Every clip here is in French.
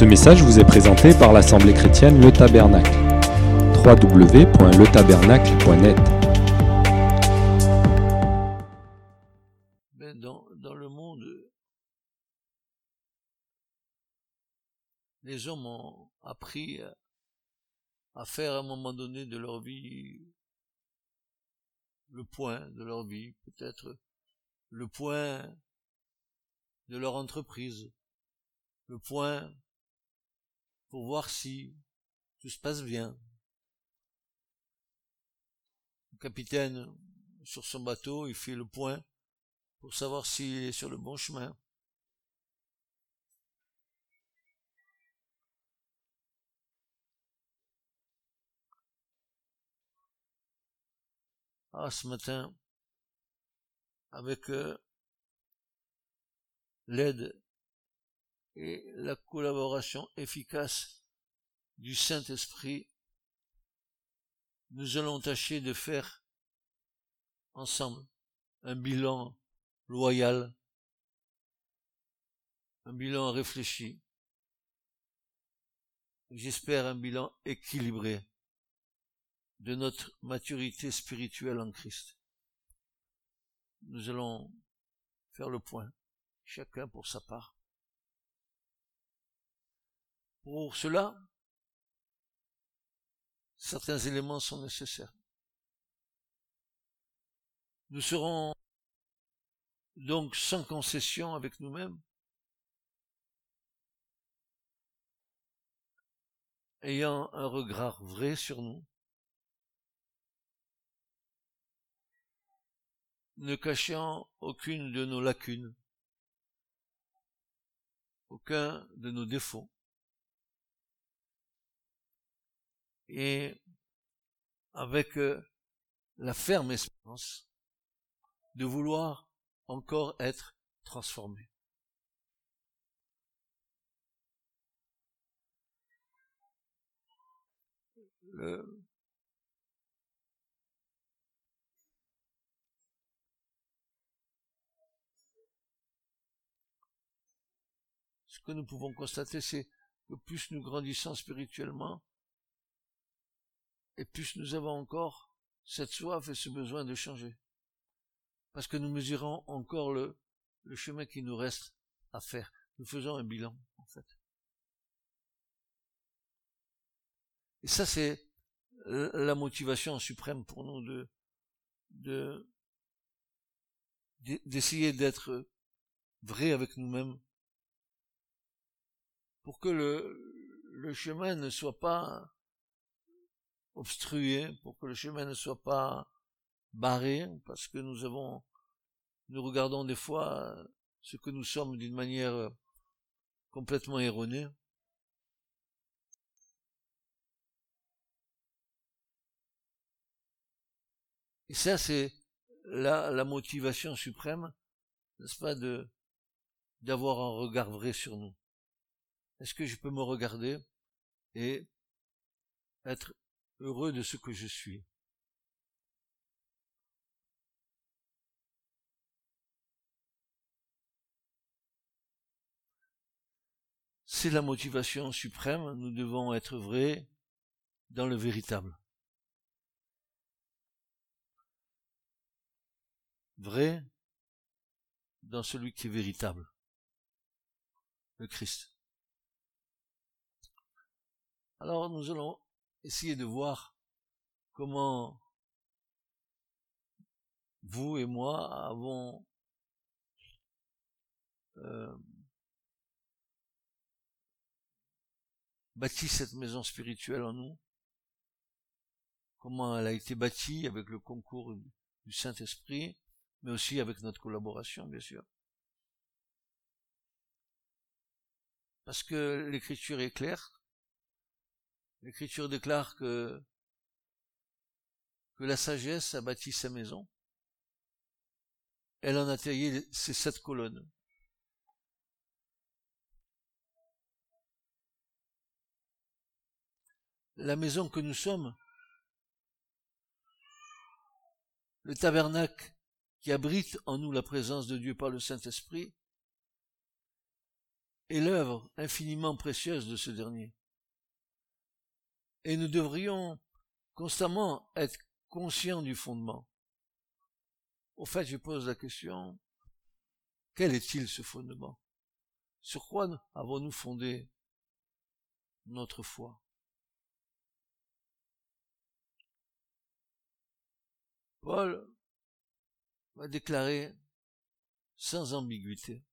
Ce message vous est présenté par l'Assemblée chrétienne Le Tabernacle. www.letabernacle.net dans, dans le monde, les hommes ont appris à faire à un moment donné de leur vie le point de leur vie, peut-être le point de leur entreprise, le point pour voir si tout se passe bien. Le capitaine, sur son bateau, il fait le point pour savoir s'il est sur le bon chemin. Ah, ce matin, avec euh, l'aide et la collaboration efficace du Saint-Esprit, nous allons tâcher de faire ensemble un bilan loyal, un bilan réfléchi, j'espère un bilan équilibré de notre maturité spirituelle en Christ. Nous allons faire le point, chacun pour sa part. Pour cela, certains éléments sont nécessaires. Nous serons donc sans concession avec nous-mêmes, ayant un regard vrai sur nous, ne cachant aucune de nos lacunes, aucun de nos défauts, et avec euh, la ferme espérance de vouloir encore être transformé. Ce que nous pouvons constater, c'est que plus nous grandissons spirituellement, et plus nous avons encore cette soif et ce besoin de changer. Parce que nous mesurons encore le, chemin qui nous reste à faire. Nous faisons un bilan, en fait. Et ça, c'est la motivation suprême pour nous de, de, d'essayer d'être vrai avec nous-mêmes pour que le chemin ne soit pas obstrué, pour que le chemin ne soit pas barré, parce que nous avons, nous regardons des fois ce que nous sommes d'une manière complètement erronée. Et ça, c'est la, la motivation suprême, n'est-ce pas, de, d'avoir un regard vrai sur nous. Est-ce que je peux me regarder et être heureux de ce que je suis. C'est la motivation suprême, nous devons être vrais dans le véritable. Vrai dans celui qui est véritable, le Christ. Alors nous allons essayer de voir comment vous et moi avons euh, bâti cette maison spirituelle en nous, comment elle a été bâtie avec le concours du Saint-Esprit, mais aussi avec notre collaboration, bien sûr. Parce que l'écriture est claire, L'Écriture déclare que, la sagesse a bâti sa maison. Elle en a taillé ses sept colonnes. La maison que nous sommes, le tabernacle qui abrite en nous la présence de Dieu par le Saint-Esprit, est l'œuvre infiniment précieuse de ce dernier. Et nous devrions constamment être conscients du fondement. Au fait, je pose la question, quel est-il ce fondement? Sur quoi avons-nous fondé notre foi? Paul va déclarer sans ambiguïté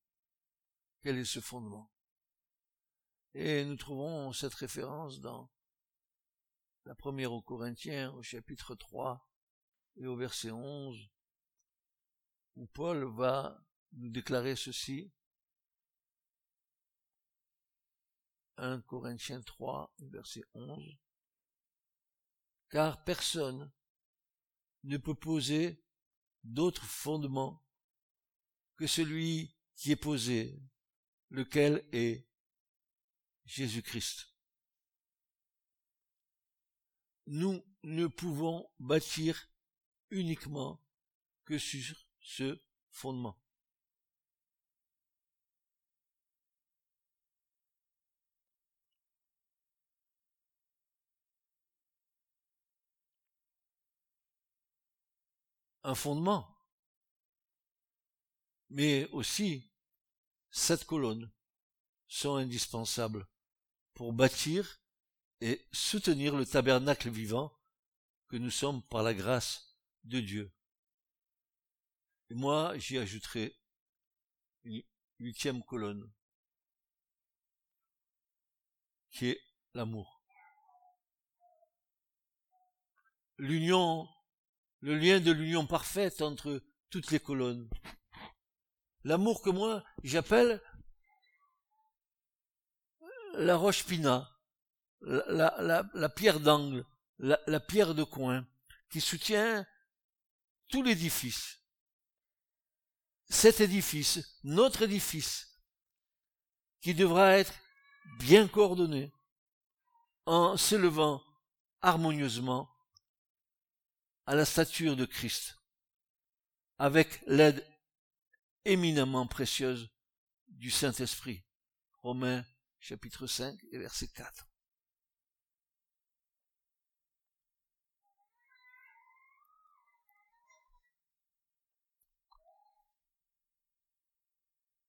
quel est ce fondement. Et nous trouvons cette référence dans la première aux Corinthiens au chapitre 3 et au verset 11 où Paul va nous déclarer ceci. 1 Corinthiens 3 verset 11. Car personne ne peut poser d'autre fondement que celui qui est posé, lequel est Jésus-Christ. Nous ne pouvons bâtir uniquement que sur ce fondement. un fondement, mais aussi sept colonnes sont indispensables pour bâtir et soutenir le tabernacle vivant que nous sommes par la grâce de Dieu. Et moi, j'y ajouterai une huitième colonne, qui est l'amour. L'union le lien de l'union parfaite entre toutes les colonnes. L'amour que moi j'appelle la roche pina, la, pierre d'angle, la, la pierre de coin, qui soutient tout l'édifice. Cet édifice, notre édifice, qui devra être bien coordonné, en s'élevant harmonieusement à la stature de Christ, avec l'aide éminemment précieuse du Saint-Esprit. Romains chapitre 5 et verset 4.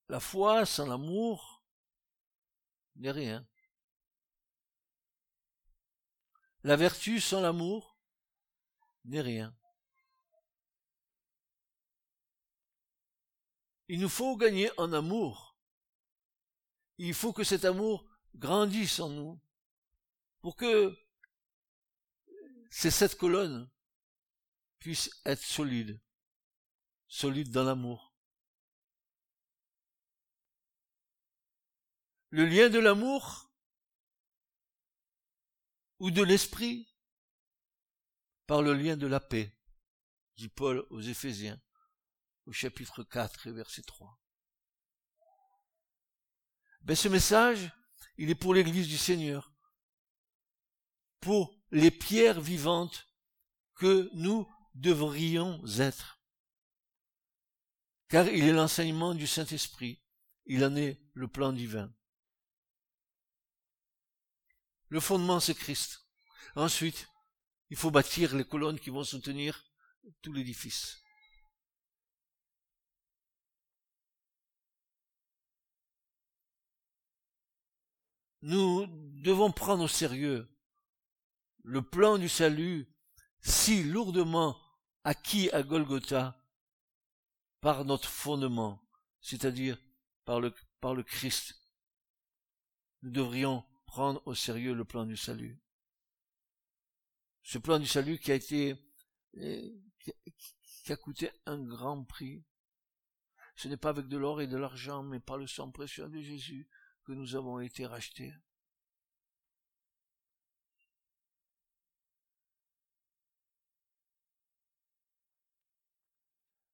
La foi sans l'amour n'est rien. La vertu sans l'amour n'est rien. Il nous faut gagner en amour. Il faut que cet amour grandisse en nous pour que ces sept colonnes puissent être solides, solides dans l'amour. Le lien de l'amour ou de l'esprit par le lien de la paix, dit Paul aux Éphésiens, au chapitre 4 et verset 3. Ben, ce message, il est pour l'Église du Seigneur, pour les pierres vivantes que nous devrions être. Car il est l'enseignement du Saint-Esprit, il en est le plan divin. Le fondement, c'est Christ. Ensuite, il faut bâtir les colonnes qui vont soutenir tout l'édifice. Nous devons prendre au sérieux le plan du salut si lourdement acquis à Golgotha par notre fondement, c'est-à-dire par le, Christ. Nous devrions prendre au sérieux le plan du salut ce plan du salut qui a été, eh, qui a coûté un grand prix. Ce n'est pas avec de l'or et de l'argent, mais par le sang précieux de Jésus que nous avons été rachetés.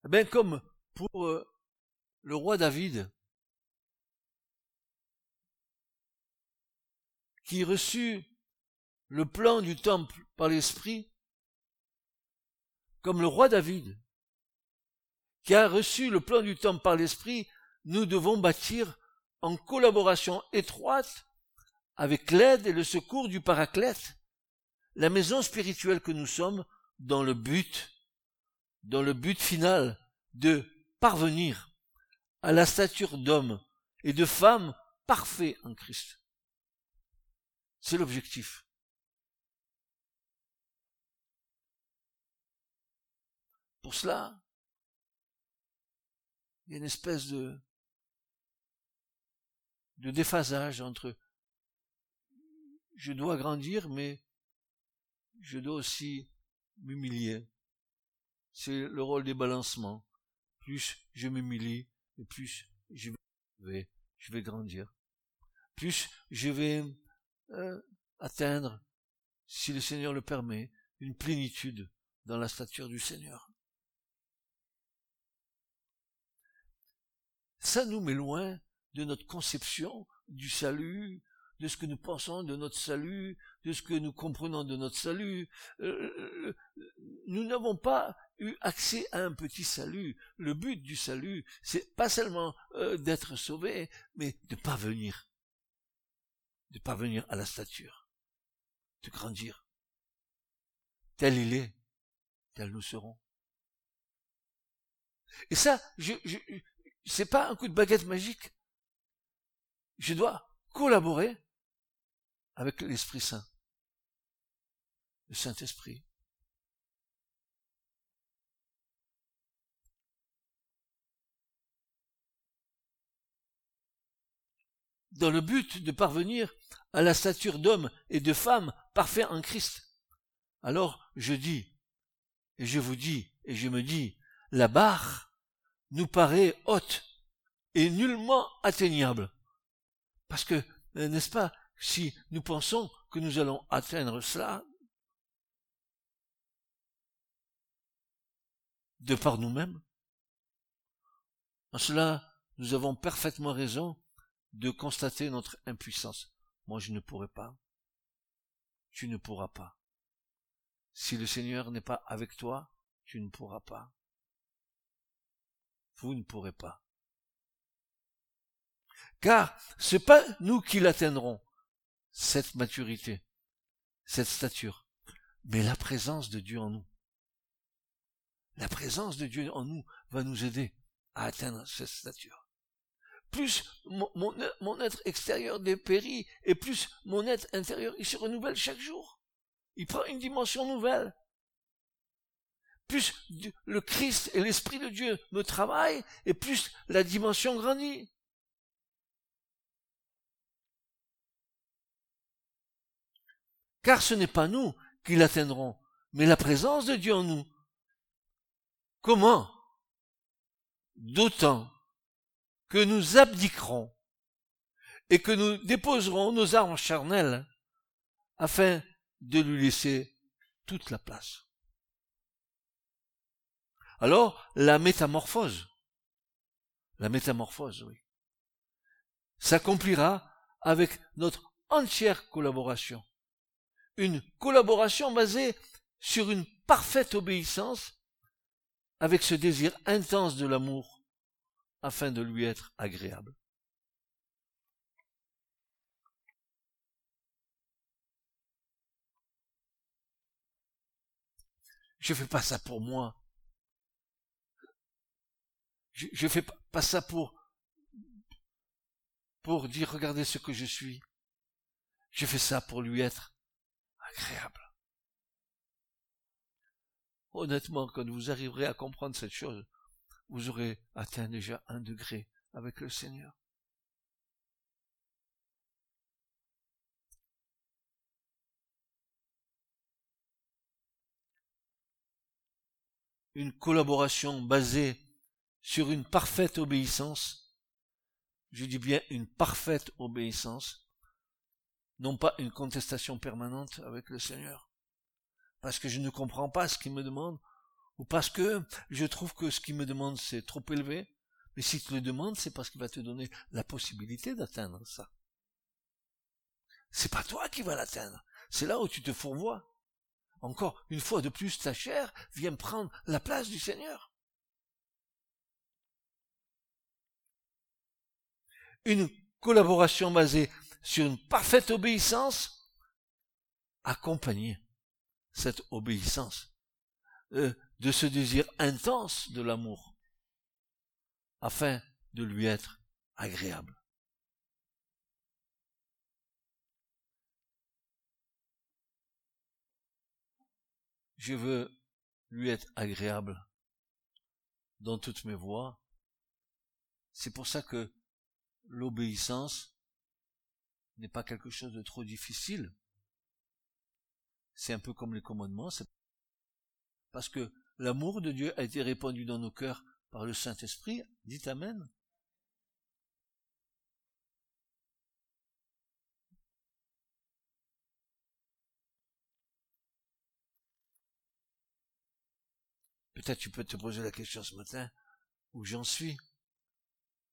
Eh bien, comme pour euh, le roi David, qui reçut le plan du temple par l'Esprit, comme le roi David, qui a reçu le plan du temple par l'Esprit, nous devons bâtir en collaboration étroite avec l'aide et le secours du Paraclète, la maison spirituelle que nous sommes dans le but, dans le but final de parvenir à la stature d'homme et de femme parfait en Christ. C'est l'objectif. Pour cela, il y a une espèce de, de déphasage entre je dois grandir, mais je dois aussi m'humilier. C'est le rôle des balancements. Plus je m'humilie, et plus je vais, je vais grandir. Plus je vais euh, atteindre, si le Seigneur le permet, une plénitude dans la stature du Seigneur. Ça nous met loin de notre conception du salut, de ce que nous pensons de notre salut, de ce que nous comprenons de notre salut. Euh, euh, nous n'avons pas eu accès à un petit salut. Le but du salut, c'est pas seulement d'être sauvé, mais de parvenir, de parvenir à la stature, de grandir. Tel il est, tel nous serons. Et ça, je, je, c'est pas un coup de baguette magique. Je dois collaborer avec l'Esprit Saint, le Saint-Esprit. Dans le but de parvenir à la stature d'homme et de femme parfait en Christ. Alors je dis, et je vous dis, et je me dis, la barre nous paraît haute et nullement atteignable. Parce que, n'est-ce pas, si nous pensons que nous allons atteindre cela de par nous-mêmes. En cela, nous avons parfaitement raison de constater notre impuissance. Moi, je ne pourrai pas. Tu ne pourras pas. Si le Seigneur n'est pas avec toi, tu ne pourras pas. Vous ne pourrez pas. Car c'est pas nous qui l'atteindrons, cette maturité, cette stature, mais la présence de Dieu en nous. La présence de Dieu en nous va nous aider à atteindre cette stature. Plus mon, être extérieur dépérit et plus mon être intérieur il se renouvelle chaque jour. Il prend une dimension nouvelle. Plus le Christ et l'Esprit de Dieu me travaillent et plus la dimension grandit. car ce n'est pas nous qui l'atteindrons, mais la présence de Dieu en nous. Comment? D'autant que nous abdiquerons et que nous déposerons nos armes charnelles afin de lui laisser toute la place. Alors, la métamorphose, la métamorphose, oui, s'accomplira avec notre entière collaboration une collaboration basée sur une parfaite obéissance avec ce désir intense de l'amour afin de lui être agréable. Je fais pas ça pour moi. Je, je fais pas ça pour pour dire regardez ce que je suis. Je fais ça pour lui être agréable. Honnêtement, quand vous arriverez à comprendre cette chose, vous aurez atteint déjà un degré avec le Seigneur. Une collaboration basée sur une parfaite obéissance, je dis bien une parfaite obéissance, non pas une contestation permanente avec le Seigneur, parce que je ne comprends pas ce qu'il me demande, ou parce que je trouve que ce qu'il me demande c'est trop élevé, mais si tu le demandes, c'est parce qu'il va te donner la possibilité d'atteindre ça. C'est pas toi qui vas l'atteindre, c'est là où tu te fourvoies. Encore une fois de plus, ta chair vient prendre la place du Seigneur. Une collaboration basée sur une parfaite obéissance, accompagner cette obéissance euh, de ce désir intense de l'amour, afin de lui être agréable. Je veux lui être agréable dans toutes mes voies. C'est pour ça que l'obéissance n'est pas quelque chose de trop difficile. C'est un peu comme les commandements, parce que l'amour de Dieu a été répandu dans nos cœurs par le Saint-Esprit. Dites Amen. Peut-être tu peux te poser la question ce matin, où j'en suis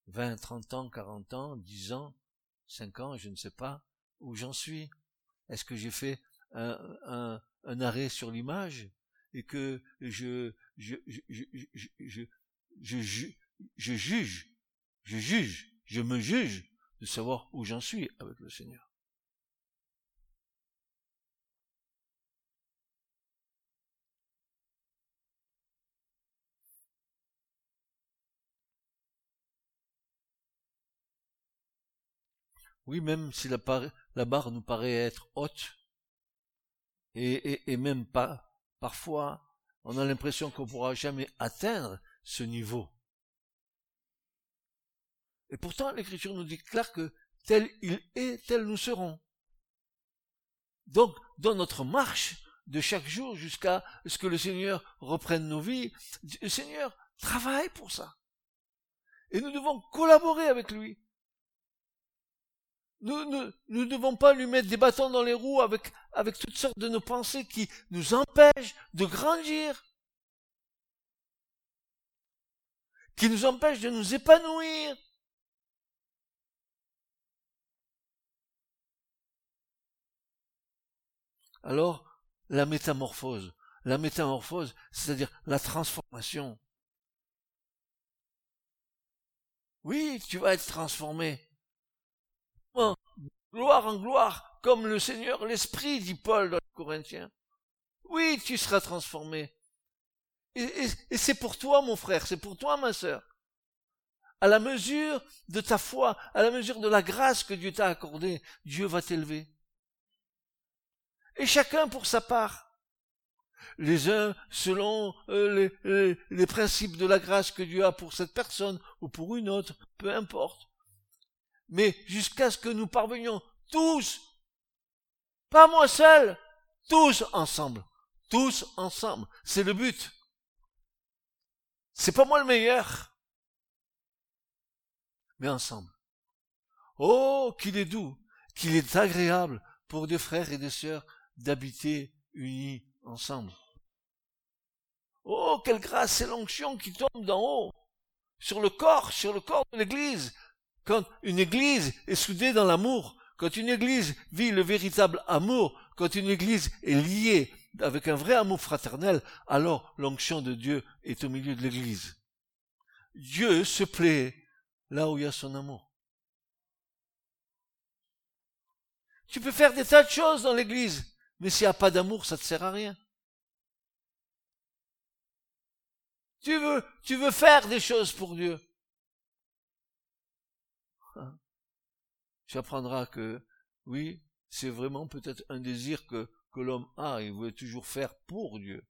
20, 30 ans, 40 ans, 10 ans, 5 ans, je ne sais pas, où j'en suis Est-ce que j'ai fait un, un, un, arrêt sur l'image? Et que je, je, je, je, je, je, juge, je juge, je me juge de savoir où j'en suis avec le Seigneur. Oui, même si la, barre nous paraît être haute, et, même pas, parfois, on a l'impression qu'on ne pourra jamais atteindre ce niveau. Et pourtant, l'Écriture nous dit clair que tel il est, tel nous serons. Donc, dans notre marche de chaque jour jusqu'à ce que le Seigneur reprenne nos vies, le Seigneur travaille pour ça. Et nous devons collaborer avec lui. Nous ne devons pas lui mettre des bâtons dans les roues avec, avec toutes sortes de nos pensées qui nous empêchent de grandir, qui nous empêchent de nous épanouir. Alors, la métamorphose, la métamorphose, c'est-à-dire la transformation. Oui, tu vas être transformé gloire en gloire, comme le Seigneur, l'Esprit, dit Paul dans les Corinthiens. Oui, tu seras transformé. Et, c'est pour toi, mon frère, c'est pour toi, ma sœur. À la mesure de ta foi, à la mesure de la grâce que Dieu t'a accordée, Dieu va t'élever. Et chacun pour sa part. Les uns selon euh, les, les principes de la grâce que Dieu a pour cette personne ou pour une autre, peu importe mais jusqu'à ce que nous parvenions tous, pas moi seul, tous ensemble, tous ensemble. C'est le but. C'est pas moi le meilleur, mais ensemble. Oh, qu'il est doux, qu'il est agréable pour des frères et des sœurs d'habiter unis ensemble. Oh, quelle grâce et l'onction qui tombe d'en haut, sur le corps, sur le corps de l'Église, quand une église est soudée dans l'amour, quand une église vit le véritable amour, quand une église est liée avec un vrai amour fraternel, alors l'onction de Dieu est au milieu de l'église. Dieu se plaît là où il y a son amour. Tu peux faire des tas de choses dans l'église, mais s'il n'y a pas d'amour, ça ne te sert à rien. Tu veux, tu veux faire des choses pour Dieu. Tu apprendras que, oui, c'est vraiment peut-être un désir que, l'homme a, il veut toujours faire pour Dieu.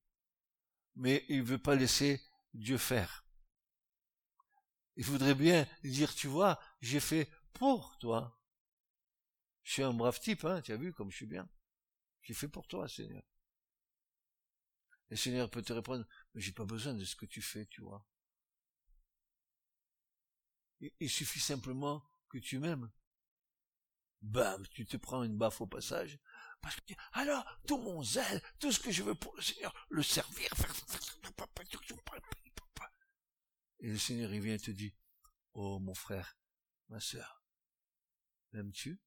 Mais il ne veut pas laisser Dieu faire. Il voudrait bien dire, tu vois, j'ai fait pour toi. Je suis un brave type, hein, tu as vu comme je suis bien. J'ai fait pour toi, Seigneur. Et Seigneur peut te répondre, mais j'ai pas besoin de ce que tu fais, tu vois. Il suffit simplement que tu m'aimes bam, tu te prends une baffe au passage. Parce que, alors, tout mon zèle, tout ce que je veux pour le Seigneur, le servir. Et le Seigneur, il vient et te dit, oh, mon frère, ma sœur, m'aimes-tu?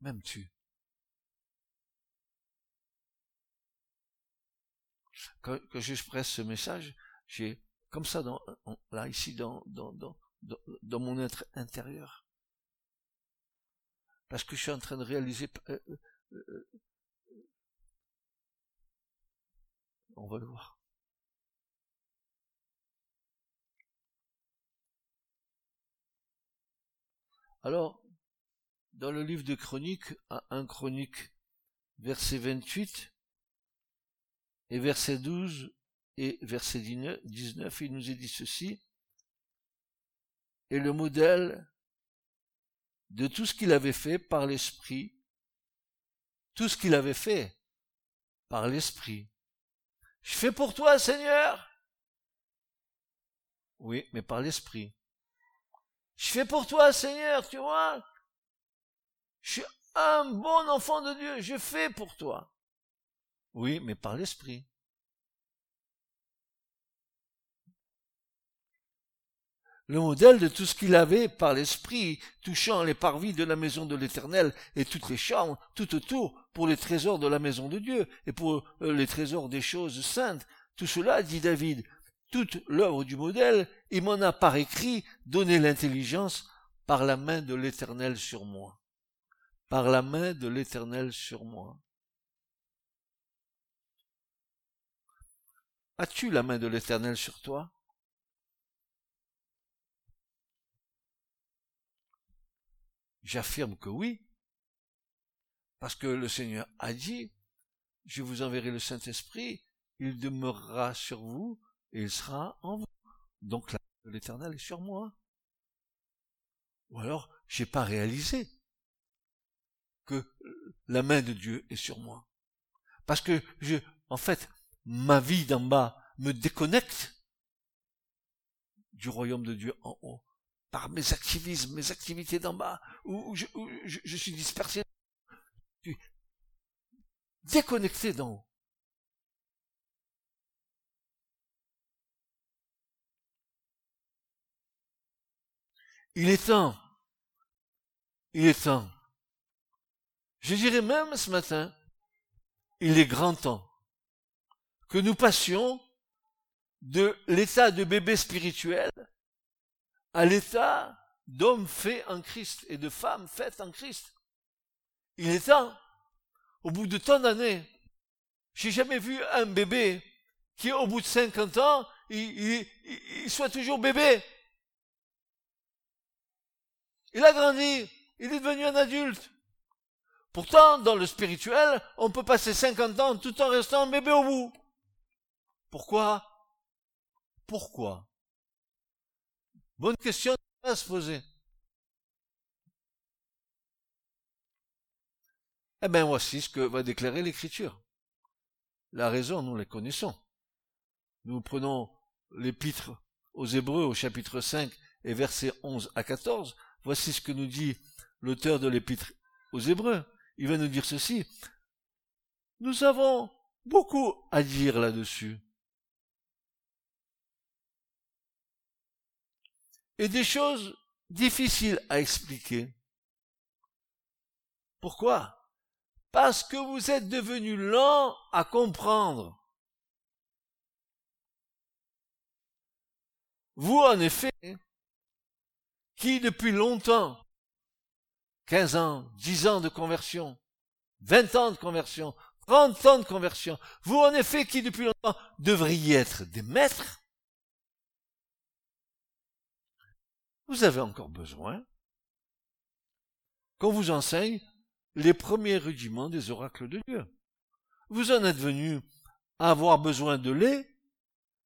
M'aimes-tu? Quand, quand je presse ce message, j'ai comme ça, dans, là, ici, dans, dans, dans, mon être intérieur. Parce que je suis en train de réaliser, euh, euh, euh, on va le voir. Alors, dans le livre de Chroniques, à 1 Chronique, verset 28 et verset 12 et verset 19, il nous est dit ceci, et le modèle de tout ce qu'il avait fait par l'Esprit, tout ce qu'il avait fait par l'Esprit. Je fais pour toi, Seigneur. Oui, mais par l'Esprit. Je fais pour toi, Seigneur, tu vois. Je suis un bon enfant de Dieu, je fais pour toi. Oui, mais par l'Esprit. Le modèle de tout ce qu'il avait par l'esprit, touchant les parvis de la maison de l'Éternel et toutes les chambres tout autour pour les trésors de la maison de Dieu et pour euh, les trésors des choses saintes. Tout cela, dit David, toute l'œuvre du modèle, il m'en a par écrit donné l'intelligence par la main de l'Éternel sur moi. Par la main de l'Éternel sur moi. As-tu la main de l'Éternel sur toi? J'affirme que oui, parce que le Seigneur a dit, je vous enverrai le Saint-Esprit, il demeurera sur vous et il sera en vous. Donc l'Éternel est sur moi. Ou alors, j'ai pas réalisé que la main de Dieu est sur moi. Parce que je, en fait, ma vie d'en bas me déconnecte du royaume de Dieu en haut mes activismes, mes activités d'en bas, où, je, je, suis dispersé, déconnecté d'en haut. Il est temps, il est temps, je dirais même ce matin, il est grand temps que nous passions de l'état de bébé spirituel à l'état d'homme fait en Christ et de femme faite en Christ. Il est temps, au bout de tant d'années, j'ai jamais vu un bébé qui, au bout de 50 ans, soit toujours bébé. Il a grandi, il est devenu un adulte. Pourtant, dans le spirituel, on peut passer 50 ans tout en restant bébé au bout. Pourquoi? Pourquoi? Bonne question à se poser. Eh bien, voici ce que va déclarer l'Écriture. La raison, nous la connaissons. Nous prenons l'épître aux Hébreux au chapitre 5 et versets 11 à 14. Voici ce que nous dit l'auteur de l'épître aux Hébreux. Il va nous dire ceci. Nous avons beaucoup à dire là-dessus. Et des choses difficiles à expliquer. Pourquoi? Parce que vous êtes devenu lent à comprendre. Vous, en effet, qui depuis longtemps, 15 ans, 10 ans de conversion, 20 ans de conversion, 30 ans de conversion, vous, en effet, qui depuis longtemps devriez être des maîtres, vous avez encore besoin qu'on vous enseigne les premiers rudiments des oracles de Dieu. Vous en êtes venu à avoir besoin de lait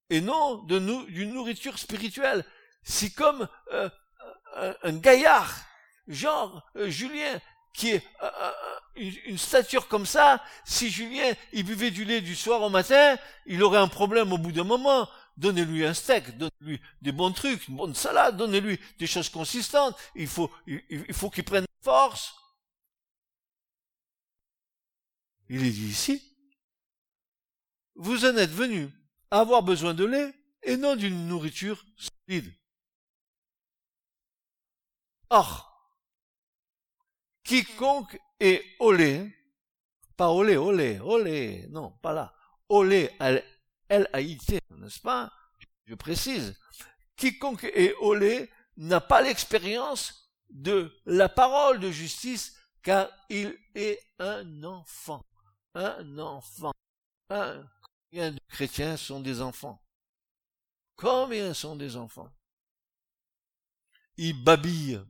et non de d'une nourriture spirituelle. Si comme euh, un, gaillard, genre euh, Julien, qui est euh, une, une, stature comme ça, si Julien il buvait du lait du soir au matin, il aurait un problème au bout d'un moment donnez-lui un steak, donnez-lui des bons trucs, une bonne salade, donnez-lui des choses consistantes. Il faut, il, faut qu'il prenne force. Il est dit ici, vous en êtes venu à avoir besoin de lait et non d'une nourriture solide. Or, quiconque est au lait, pas au lait, au lait, au lait, non, pas là, au lait, L-A-I-T, n'est-ce pas? Je précise, quiconque est olé n'a pas l'expérience de la parole de justice car il est un enfant. Un enfant. Un, combien de chrétiens sont des enfants? Combien sont des enfants? Ils babillent.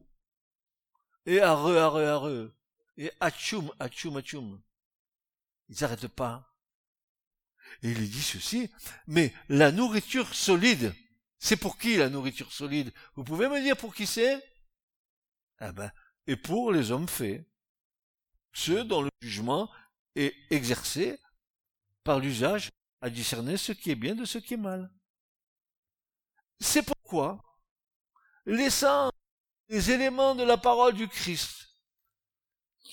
Et areux, areux, areux. Et atchoum, atchoum, atchoum. Ils n'arrêtent pas. Et il dit ceci, mais la nourriture solide, c'est pour qui la nourriture solide? Vous pouvez me dire pour qui c'est? Ah ben, et pour les hommes faits, ceux dont le jugement est exercé par l'usage à discerner ce qui est bien de ce qui est mal. C'est pourquoi, laissant les éléments de la parole du Christ,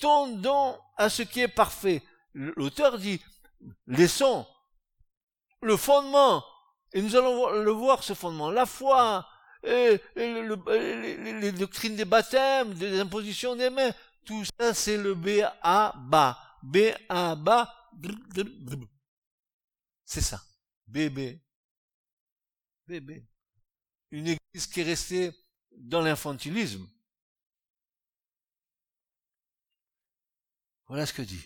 tendons à ce qui est parfait. L'auteur dit, laissons le fondement, et nous allons le voir ce fondement, la foi, les, doctrines des baptêmes, des impositions des mains, tout ça c'est le B A bas. B A bas. C'est ça. Bébé. Bébé. Une église qui est restée dans l'infantilisme. Voilà ce que dit.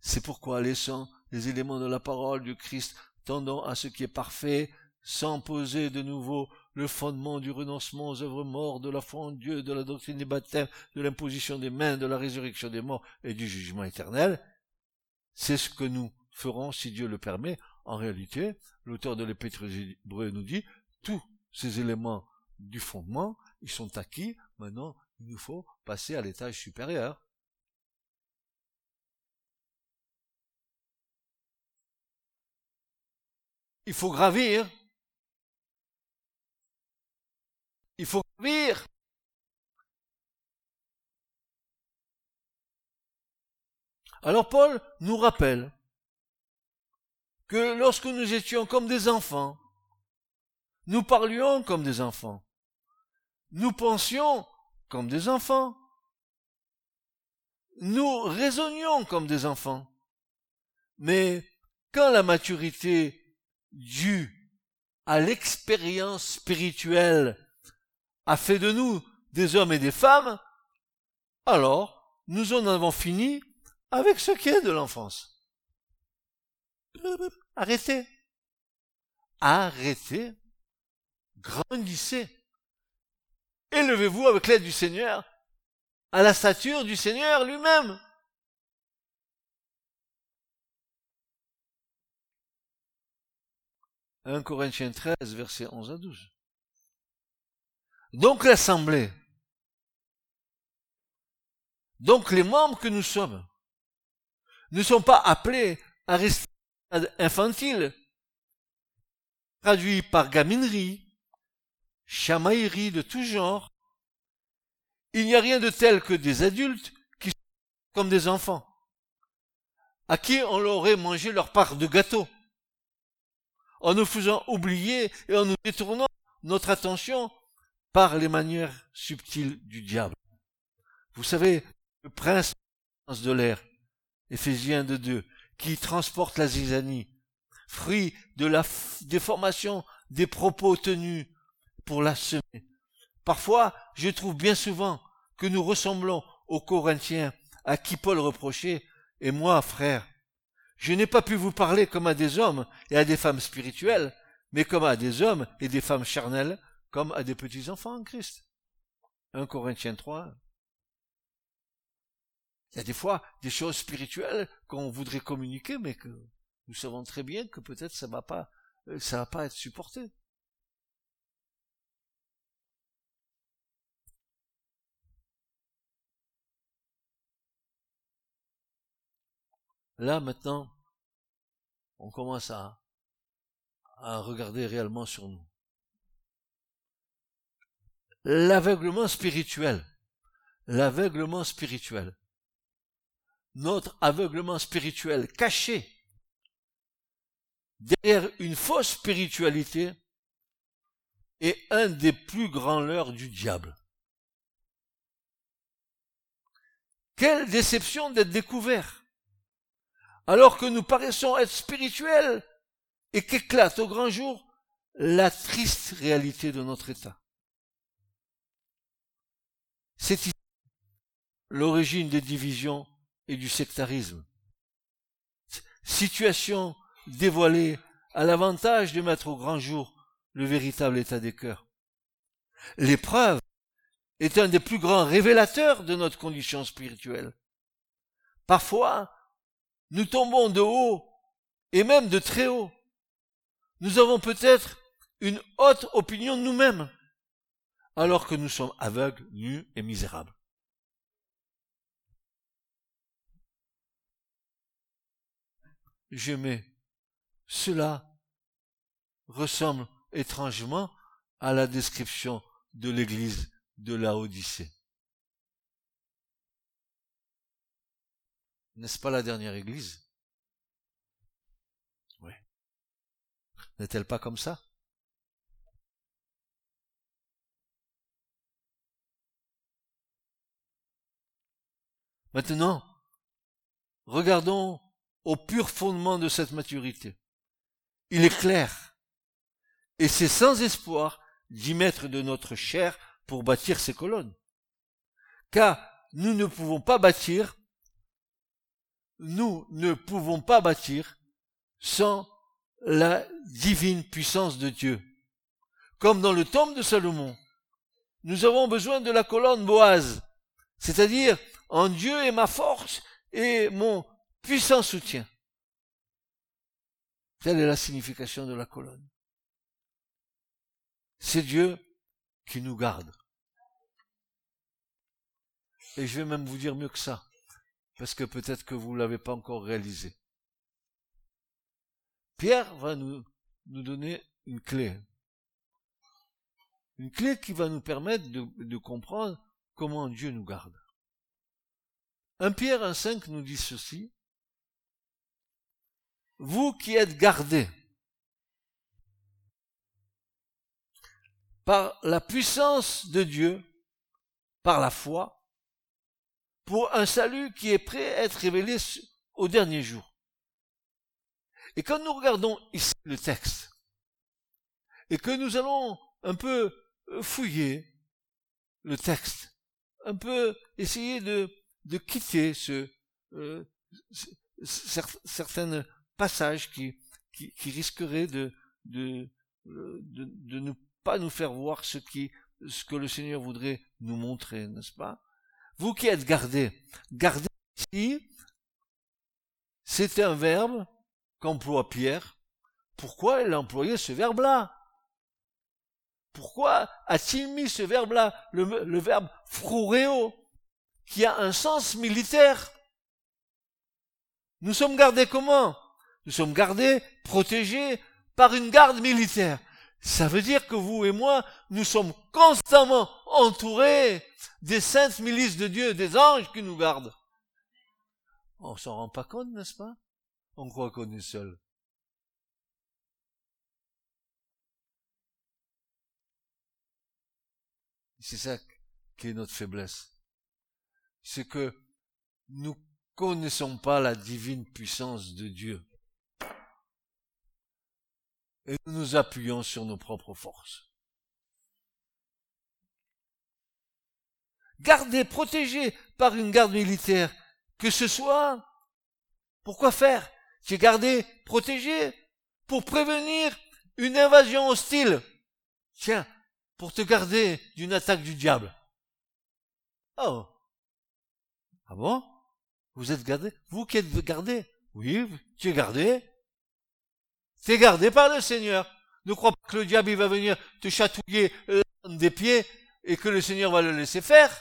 C'est pourquoi, laissant les éléments de la parole du Christ tendant à ce qui est parfait, sans poser de nouveau le fondement du renoncement aux œuvres mortes, de la foi en Dieu, de la doctrine des baptêmes, de l'imposition des mains, de la résurrection des morts et du jugement éternel, c'est ce que nous ferons si Dieu le permet. En réalité, l'auteur de l'Épître aux nous dit, tous ces éléments du fondement, ils sont acquis, maintenant il nous faut passer à l'étage supérieur. Il faut gravir. Il faut gravir. Alors Paul nous rappelle que lorsque nous étions comme des enfants, nous parlions comme des enfants, nous pensions comme des enfants, nous raisonnions comme des enfants. Mais quand la maturité dû à l'expérience spirituelle a fait de nous des hommes et des femmes, alors nous en avons fini avec ce qui est de l'enfance. Arrêtez. Arrêtez. Grandissez. Élevez-vous avec l'aide du Seigneur à la stature du Seigneur lui-même. 1 Corinthiens 13, versets 11 à 12. Donc l'Assemblée, donc les membres que nous sommes, ne sont pas appelés à rester infantile, traduit par gaminerie, chamaillerie de tout genre. Il n'y a rien de tel que des adultes qui sont comme des enfants, à qui on leur aurait mangé leur part de gâteau en nous faisant oublier et en nous détournant notre attention par les manières subtiles du diable. Vous savez, le prince de l'air, Éphésiens de 2, qui transporte la zizanie, fruit de la déformation des propos tenus pour la semer. Parfois, je trouve bien souvent que nous ressemblons aux Corinthiens à qui Paul reprochait, et moi, frère, je n'ai pas pu vous parler comme à des hommes et à des femmes spirituelles, mais comme à des hommes et des femmes charnelles, comme à des petits enfants en Christ. 1 Corinthiens 3. Il y a des fois des choses spirituelles qu'on voudrait communiquer, mais que nous savons très bien que peut-être ça va pas, euh, ça va pas être supporté. Là, maintenant, on commence à, regarder réellement sur nous. L'aveuglement spirituel. L'aveuglement spirituel. Notre aveuglement spirituel caché derrière une fausse spiritualité est un des plus grands leurres du diable. Quelle déception d'être découvert alors que nous paraissons être spirituels et qu'éclate au grand jour la triste réalité de notre état. C'est ici l'origine des divisions et du sectarisme. Situation dévoilée à l'avantage de mettre au grand jour le véritable état des cœurs. L'épreuve est un des plus grands révélateurs de notre condition spirituelle. Parfois, nous tombons de haut et même de très haut. Nous avons peut-être une haute opinion de nous-mêmes, alors que nous sommes aveugles, nus et misérables. Je mets cela ressemble étrangement à la description de l'église de la Odyssée. N'est-ce pas la dernière église? Oui. N'est-elle pas comme ça? Maintenant, regardons au pur fondement de cette maturité. Il est clair, et c'est sans espoir d'y mettre de notre chair pour bâtir ces colonnes. Car nous ne pouvons pas bâtir, nous ne pouvons pas bâtir sans la divine puissance de Dieu. Comme dans le tombe de Salomon, nous avons besoin de la colonne Boaz, c'est-à-dire en Dieu est ma force et mon puissant soutien. Telle est la signification de la colonne. C'est Dieu qui nous garde. Et je vais même vous dire mieux que ça, parce que peut-être que vous ne l'avez pas encore réalisé. Pierre va nous, nous donner une clé. Une clé qui va nous permettre de, de comprendre comment Dieu nous garde. Un Pierre 1.5 nous dit ceci. Vous qui êtes gardés par la puissance de Dieu, par la foi, pour un salut qui est prêt à être révélé au dernier jour. Et quand nous regardons ici le texte, et que nous allons un peu euh, fouiller le texte, un peu essayer de, quitter ce, euh, certains passages qui, qui, risqueraient de, de, de, de nous pas nous faire voir ce qui, ce que le Seigneur voudrait nous montrer, n'est-ce pas? Vous qui êtes gardés, gardez ici, c'est un verbe qu'emploie Pierre. Pourquoi il a employé ce verbe-là? Pourquoi a-t-il mis ce verbe-là, le, le verbe frureo, qui a un sens militaire? Nous sommes gardés comment? Nous sommes gardés, protégés par une garde militaire. Ça veut dire que vous et moi, nous sommes constamment entourés des saintes milices de Dieu, des anges qui nous gardent. On s'en rend pas compte, n'est-ce pas? On croit qu'on est seul. C'est ça qui est notre faiblesse. C'est que nous connaissons pas la divine puissance de Dieu et nous nous appuyons sur nos propres forces. Gardé, protégé par une garde militaire, que ce soit, pourquoi faire? Tu es gardé, protégé pour prévenir une invasion hostile. Tiens, pour te garder d'une attaque du diable. Oh. Ah bon? Vous êtes gardé? Vous qui êtes gardé? Oui, tu es gardé. C'est gardé par le Seigneur. Ne crois pas que le diable va venir te chatouiller euh, des pieds et que le Seigneur va le laisser faire.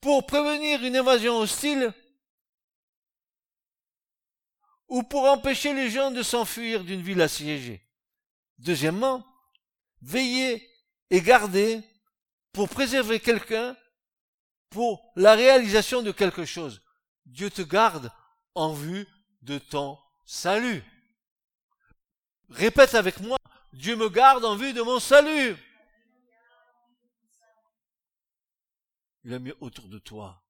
Pour prévenir une invasion hostile ou pour empêcher les gens de s'enfuir d'une ville assiégée. Deuxièmement, veiller et garder pour préserver quelqu'un pour la réalisation de quelque chose. Dieu te garde en vue de ton salut. Répète avec moi, Dieu me garde en vue de mon salut. Il a mis autour de toi.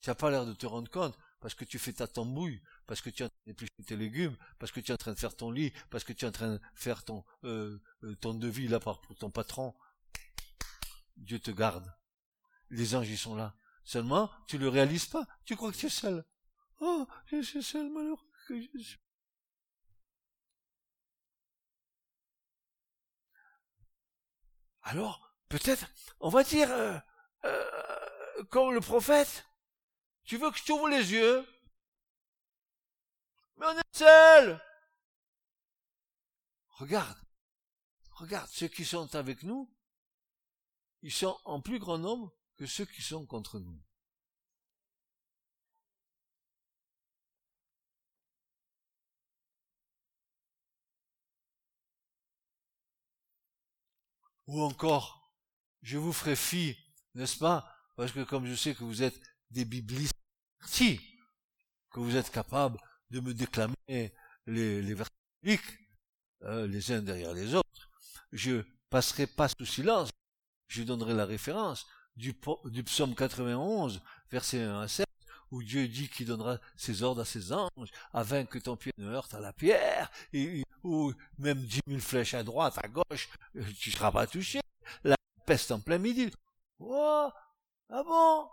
Tu n'as pas l'air de te rendre compte parce que tu fais ta tambouille, parce que tu es en train d'éplucher tes légumes, parce que tu es en train de faire ton lit, parce que tu es en train de faire ton, euh, euh ton devis là pour ton patron, Dieu te garde. Les anges, ils sont là. Seulement, tu le réalises pas. Tu crois que tu es seul. Oh, je suis seul, malheureux. Alors, peut-être, on va dire, euh, euh, comme le prophète, tu veux que je t'ouvre les yeux? Mais on est seul. Regarde, regarde, ceux qui sont avec nous, ils sont en plus grand nombre que ceux qui sont contre nous. Ou encore, je vous ferai fi, n'est-ce pas? Parce que comme je sais que vous êtes des biblistes que vous êtes capables de me déclamer les, versets euh, les uns derrière les autres, je passerai pas sous silence, je donnerai la référence du, psaume 91, verset 1 à 7, où Dieu dit qu'il donnera ses ordres à ses anges, afin que ton pied ne heurte à la pierre, ou même dix mille flèches à droite, à gauche, euh, tu ne seras pas touché. La peste en plein midi. Oh, ah bon?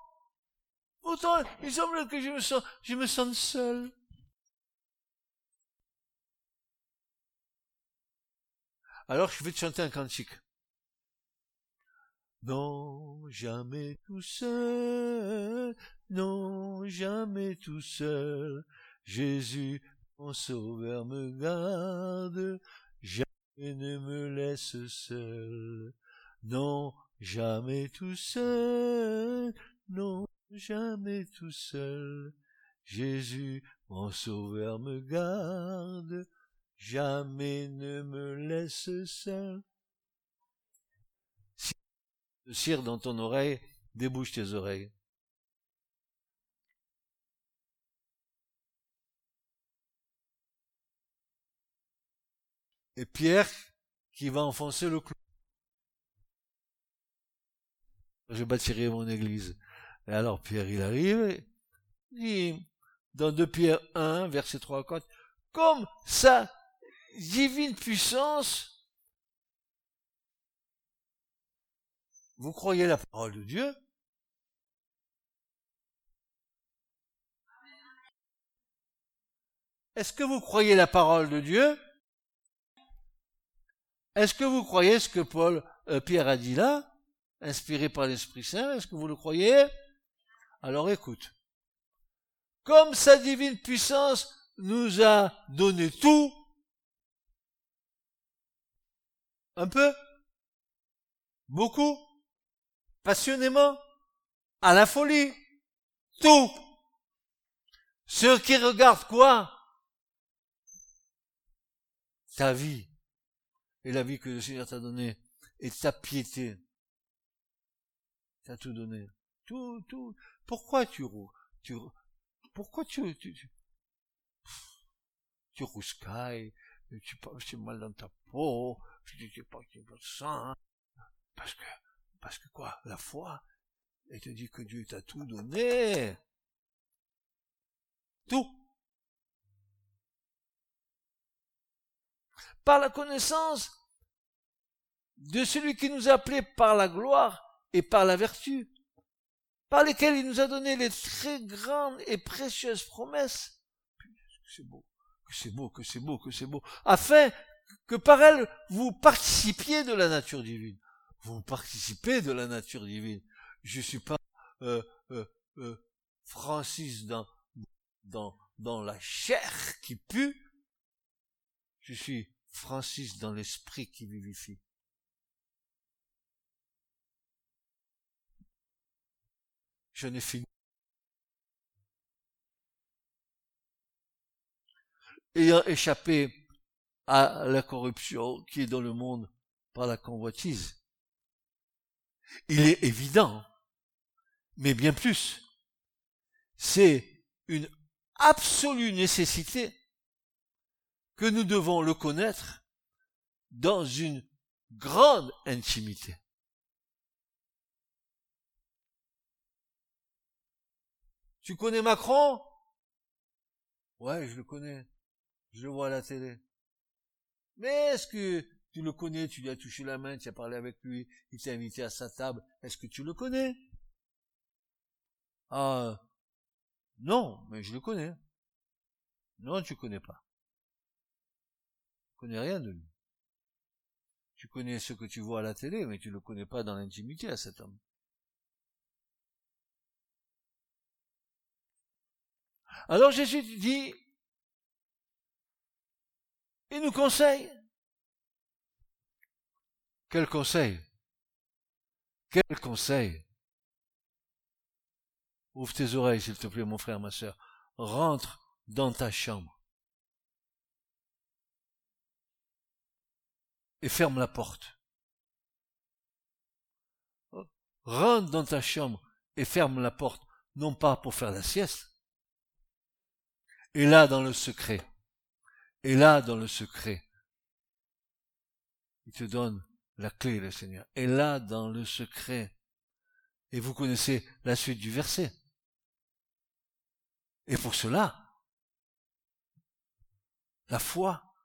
Pourtant, il semble que je me sens, je me sens seul. Alors je vais te chanter un cantique. Non, jamais tout seul, non, jamais tout seul. Jésus, mon sauveur, me garde, jamais ne me laisse seul. Non, jamais tout seul, non, jamais tout seul. Jésus, mon sauveur, me garde, jamais ne me laisse seul. Cire dans ton oreille, débouche tes oreilles. Et Pierre qui va enfoncer le clou. Je bâtirai mon église. Et alors Pierre, il arrive, et dans 2 Pierre 1, verset 3 à 4, comme sa divine puissance, vous croyez la parole de Dieu? Est-ce que vous croyez la parole de Dieu? Est-ce que vous croyez ce que Paul, euh, Pierre a dit là, inspiré par l'Esprit Saint Est-ce que vous le croyez? Alors écoute. Comme sa divine puissance nous a donné tout, un peu, beaucoup, passionnément, à la folie, tout. Ce qui regarde quoi? Ta vie et la vie que le Seigneur t'a donnée et ta piété. T'as tout donné. Tout, tout, pourquoi tu tu pourquoi tu tu, tu, tu rouscailles, tu tu mal dans ta peau, tu dis pas tu pas sang, parce que parce que quoi, la foi, elle te dit que Dieu t'a tout donné, tout. Par la connaissance de celui qui nous a appelés par la gloire et par la vertu par lesquels il nous a donné les très grandes et précieuses promesses. C'est beau, que c'est beau, que c'est beau, que c'est beau, afin que par elles vous participiez de la nature divine. Vous participez de la nature divine. Je suis pas euh, euh, euh, Francis dans, dans, dans la chair qui pue. Je suis Francis dans l'esprit qui vivifie. Ayant échappé à la corruption qui est dans le monde par la convoitise, il est évident, mais bien plus, c'est une absolue nécessité que nous devons le connaître dans une grande intimité. Tu connais Macron? Ouais, je le connais. Je le vois à la télé. Mais est-ce que tu le connais, tu lui as touché la main, tu as parlé avec lui, il t'a invité à sa table, est-ce que tu le connais? Ah, non, mais je le connais. Non, tu connais pas. Tu connais rien de lui. Tu connais ce que tu vois à la télé, mais tu le connais pas dans l'intimité à cet homme. Alors Jésus dit, il nous conseille. Quel conseil? Quel conseil? Ouvre tes oreilles, s'il te plaît, mon frère, ma sœur. Rentre dans ta chambre. Et ferme la porte. Rentre dans ta chambre et ferme la porte, non pas pour faire la sieste, et là dans le secret, et là dans le secret, il te donne la clé, le Seigneur, et là dans le secret. Et vous connaissez la suite du verset. Et pour cela, la foi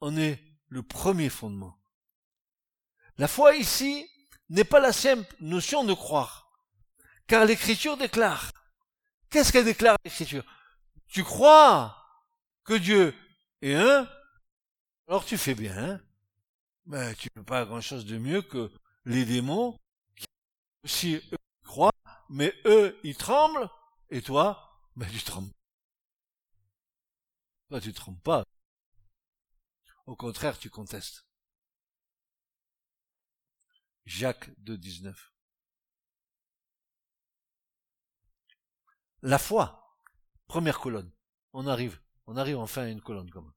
en est le premier fondement. La foi ici n'est pas la simple notion de croire, car l'Écriture déclare. Qu'est-ce qu'elle déclare l'Écriture? Tu crois que Dieu est un, alors tu fais bien. Hein Mais tu ne peux pas grand-chose de mieux que les démons qui aussi eux croient, mais eux ils tremblent, et toi, ben, tu trembles. Toi, tu trembles pas. Au contraire, tu contestes. Jacques 2, 19. La foi, première colonne. On arrive, on arrive enfin à une colonne comme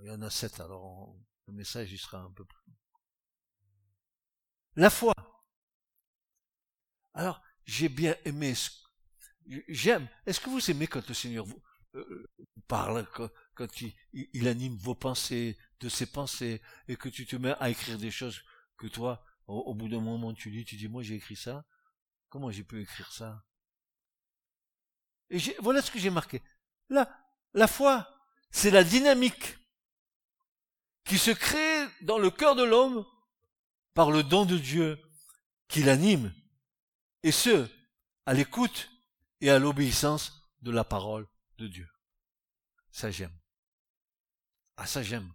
Il y en a sept, alors le message il sera un peu plus. La foi. Alors, j'ai bien aimé ce, j'aime. Est-ce que vous aimez quand le Seigneur vous, euh, parle, quand, il, anime vos pensées, de ses pensées, et que tu te mets à écrire des choses que toi, au, bout d'un moment, tu dis, tu dis, moi j'ai écrit ça, comment j'ai pu écrire ça? Et voilà ce que j'ai marqué. Là, la foi, c'est la dynamique qui se crée dans le cœur de l'homme par le don de Dieu qui l'anime, et ce, à l'écoute et à l'obéissance de la parole de Dieu. Ça j'aime. Ah ça j'aime.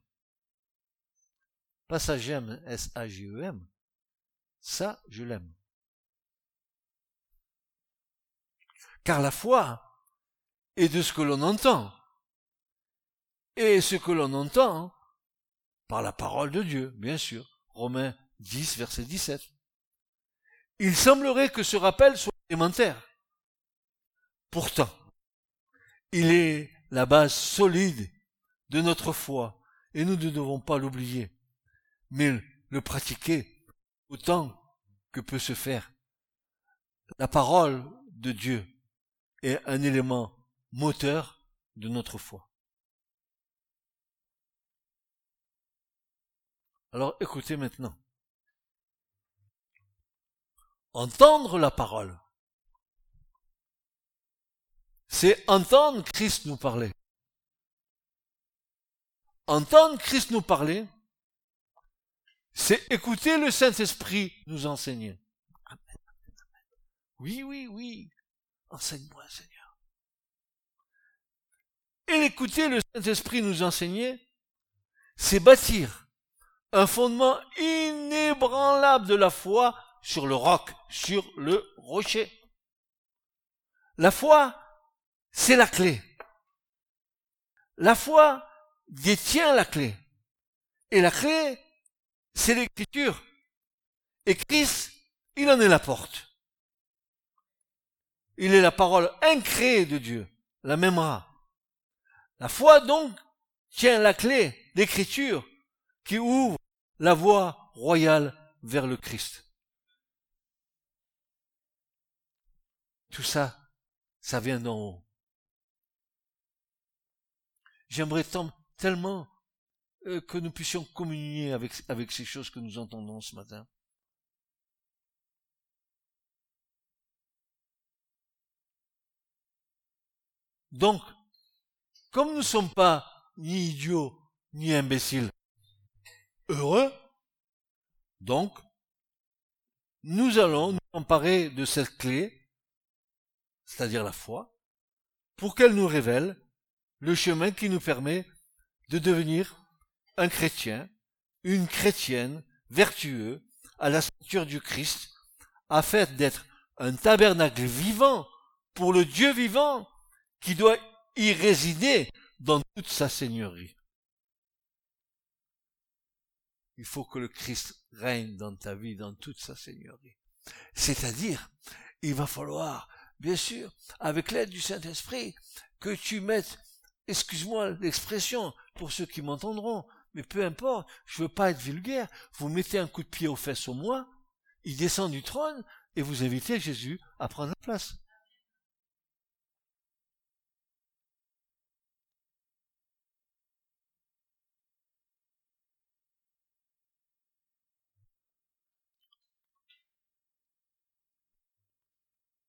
Pas ça j'aime, S-A-G-E-M. Ça, je l'aime. Car la foi est de ce que l'on entend. Et ce que l'on entend par la parole de Dieu, bien sûr. Romains 10, verset 17. Il semblerait que ce rappel soit élémentaire. Pourtant, il est la base solide de notre foi et nous ne devons pas l'oublier, mais le pratiquer autant que peut se faire. La parole de Dieu est un élément moteur de notre foi. Alors écoutez maintenant. Entendre la parole c'est entendre Christ nous parler. Entendre Christ nous parler, c'est écouter le Saint-Esprit nous enseigner. Oui, oui, oui. Enseigne-moi, Seigneur. Et écouter le Saint-Esprit nous enseigner, c'est bâtir un fondement inébranlable de la foi sur le roc, sur le rocher. La foi, c'est la clé. La foi détient la clé. Et la clé, c'est l'écriture. Et Christ, il en est la porte. Il est la parole incréée de Dieu, la même rat. La foi, donc, tient la clé, l'écriture, qui ouvre la voie royale vers le Christ. Tout ça, ça vient d'en haut. J'aimerais tellement euh, que nous puissions communier avec ces choses que nous entendons ce matin. Donc, comme nous ne sommes pas ni idiots ni imbéciles, heureux, donc, nous allons nous emparer de cette clé, c'est-à-dire la foi, pour qu'elle nous révèle le chemin qui nous permet de devenir un chrétien, une chrétienne vertueux à la ceinture du Christ, afin d'être un tabernacle vivant pour le Dieu vivant qui doit y résider dans toute sa seigneurie. Il faut que le Christ règne dans ta vie dans toute sa seigneurie. C'est-à-dire, il va falloir, bien sûr, avec l'aide du Saint-Esprit, que tu mettes, excuse-moi l'expression, pour ceux qui m'entendront, mais peu importe, je veux pas être vulgaire, vous mettez un coup de pied aux fesses au moins, il descend du trône, et vous invitez Jésus à prendre la place.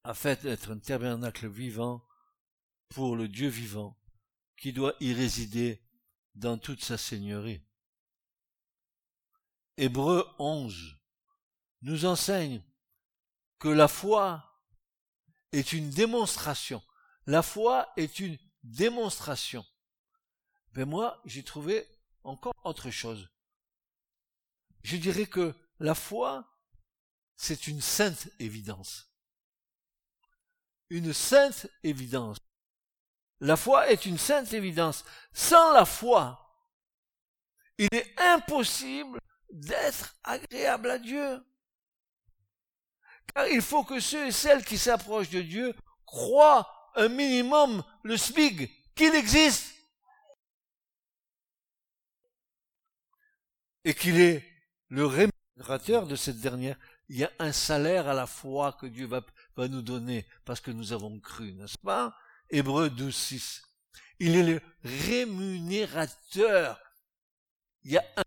Afin d'être un tabernacle vivant pour le Dieu vivant, qui doit y résider dans toute sa seigneurie. Hébreu 11 nous enseigne que la foi est une démonstration. La foi est une démonstration. Mais moi, j'ai trouvé encore autre chose. Je dirais que la foi, c'est une sainte évidence une sainte évidence. La foi est une sainte évidence. Sans la foi, il est impossible d'être agréable à Dieu. Car il faut que ceux et celles qui s'approchent de Dieu croient un minimum le SMIG, qu'il existe. Et qu'il est le rémunérateur de cette dernière il y a un salaire à la foi que Dieu va, va nous donner parce que nous avons cru, n'est-ce pas? Hébreu 12, 6. Il est le rémunérateur. Il y a un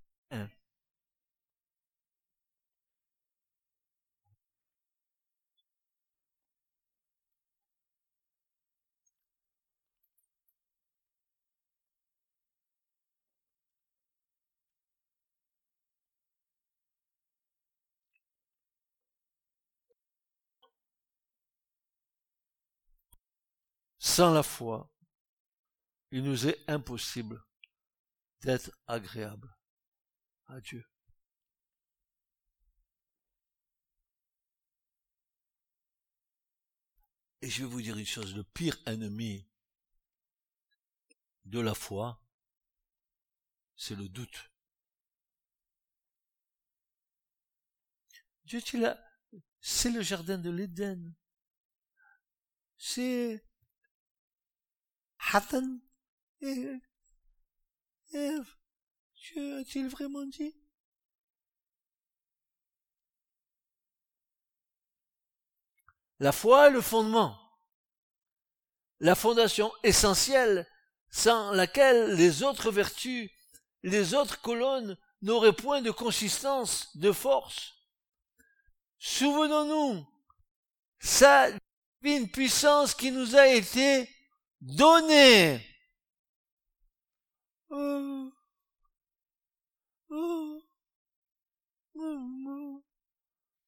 Sans la foi, il nous est impossible d'être agréable à Dieu. Et je vais vous dire une chose, le pire ennemi de la foi, c'est le doute. Dieu, c'est le jardin de l'Éden. C'est Hatton? Et Eve, Dieu a-t-il vraiment dit? La foi est le fondement, la fondation essentielle sans laquelle les autres vertus, les autres colonnes n'auraient point de consistance, de force. Souvenons-nous, sa divine puissance qui nous a été Donnez.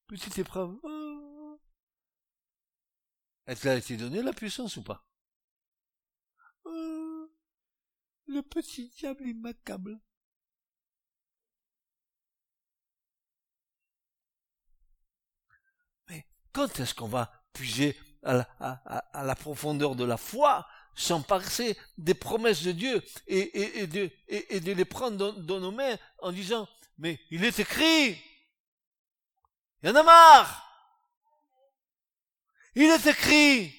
Petite épreuve. Est-ce qu'elle a été donnée la puissance ou pas? Le petit diable est macabre. Mais quand est-ce qu'on va puiser à la profondeur de la foi? S'emparser des promesses de Dieu et, et, de, et, de les prendre dans, nos mains en disant, mais il est écrit, il y en a marre, il est écrit,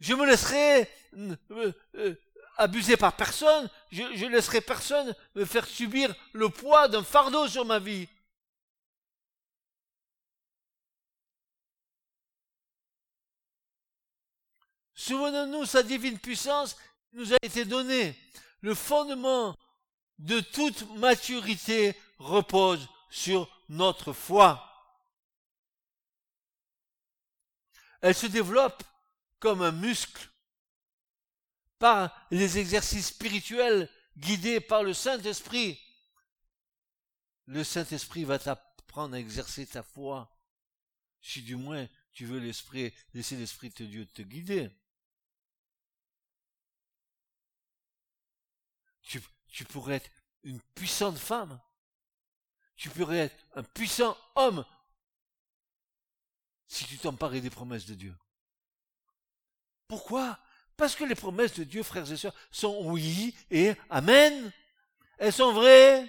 je me laisserai euh, euh, abuser par personne, je, je laisserai personne me faire subir le poids d'un fardeau sur ma vie. Souvenons-nous, sa divine puissance nous a été donnée. Le fondement de toute maturité repose sur notre foi. elle se développe comme un muscle par les exercices spirituels guidés par le Saint-Esprit. Le Saint-Esprit va t'apprendre à exercer ta foi, si du moins tu veux l'esprit, laisser l'Esprit de Dieu te guider. Tu, tu pourrais être une puissante femme. Tu pourrais être un puissant homme si tu t'emparais des promesses de Dieu. Pourquoi? Parce que les promesses de Dieu, frères et sœurs, sont oui et amen. Elles sont vraies.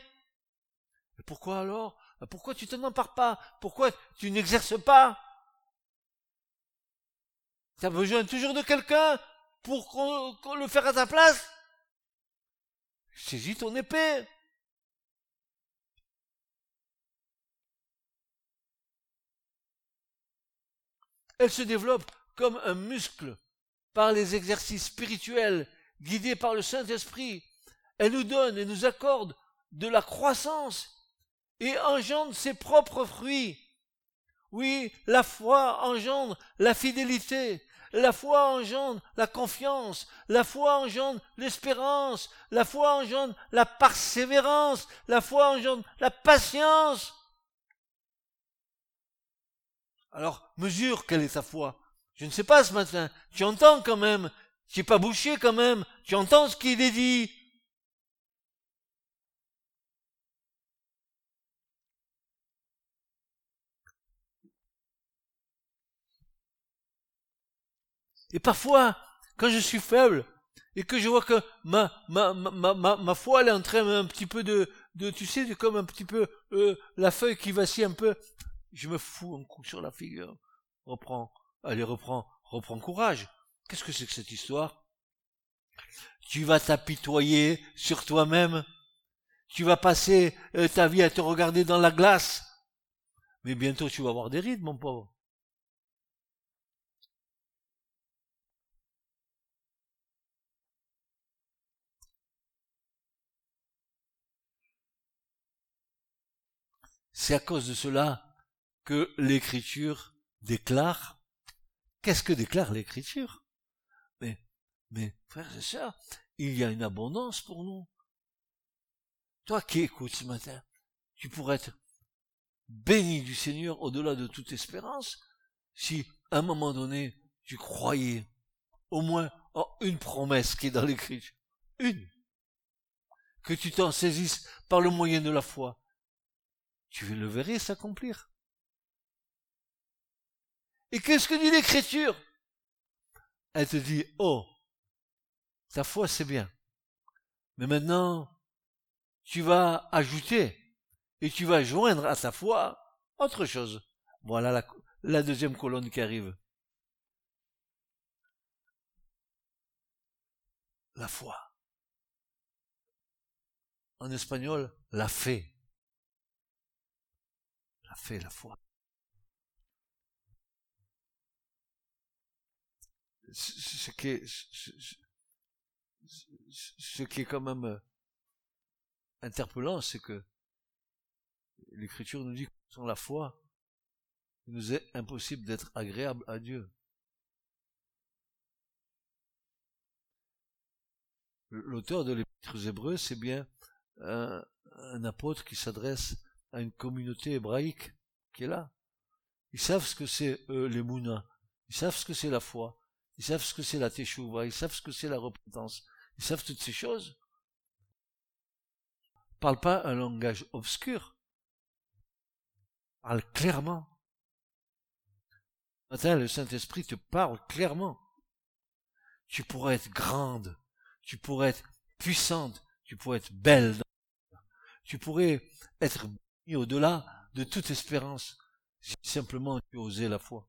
Et pourquoi alors? Pourquoi tu t'en empares pas? Pourquoi tu n'exerces pas? Tu as besoin toujours de quelqu'un pour le fasse à ta place? Saisis ton épée. Elle se développe comme un muscle par les exercices spirituels guidés par le Saint-Esprit. Elle nous donne et nous accorde de la croissance et engendre ses propres fruits. Oui, la foi engendre la fidélité, la foi engendre la confiance, la foi engendre l'espérance, la foi engendre la persévérance, la foi engendre la patience. Alors, mesure quelle est ta foi? Je ne sais pas ce matin. Tu entends quand même. Tu n'es pas bouché quand même. Tu entends ce qu'il est dit. Et parfois, quand je suis faible, et que je vois que ma, ma, ma, ma, ma foi, elle est en train un petit peu de, de tu sais, de comme un petit peu euh, la feuille qui vacille un peu, je me fous un coup sur la figure. Reprends, allez, reprends, reprends courage. Qu'est-ce que c'est que cette histoire? Tu vas t'apitoyer sur toi-même. Tu vas passer euh, ta vie à te regarder dans la glace. Mais bientôt tu vas avoir des rides, mon pauvre. C'est à cause de cela que l'écriture déclare. Qu'est-ce que déclare l'écriture? Mais, mais, frères et sœurs, il y a une abondance pour nous. Toi qui écoutes ce matin, tu pourrais être béni du Seigneur au-delà de toute espérance si, à un moment donné, tu croyais au moins en une promesse qui est dans l'écriture. Une. Que tu t'en saisisses par le moyen de la foi. Tu le verrais s'accomplir. Et qu'est-ce que dit l'écriture? Elle te dit, oh, ta foi c'est bien. Mais maintenant, tu vas ajouter et tu vas joindre à ta foi autre chose. Voilà la, la deuxième colonne qui arrive. La foi. En espagnol, la fe. Fe, la foi. ce qui est, quand même euh, interpellant, c'est que l'Écriture nous dit que sans la foi, il nous est impossible d'être agréable à Dieu. L'auteur de l'Épître aux Hébreux, c'est bien un, apôtre qui s'adresse à une communauté hébraïque qui est là. Ils savent ce que c'est les Mouna. Ils savent ce que c'est la foi. Ils savent ce que c'est la teshuva, ils savent ce que c'est la repentance, ils savent toutes ces choses. Parle pas un langage obscur. Parle clairement. Matin, le Saint-Esprit te parle clairement. Tu pourrais être grande, tu pourrais être puissante, tu pourrais être belle, tu pourrais être au-delà de toute espérance si simplement tu osais la foi.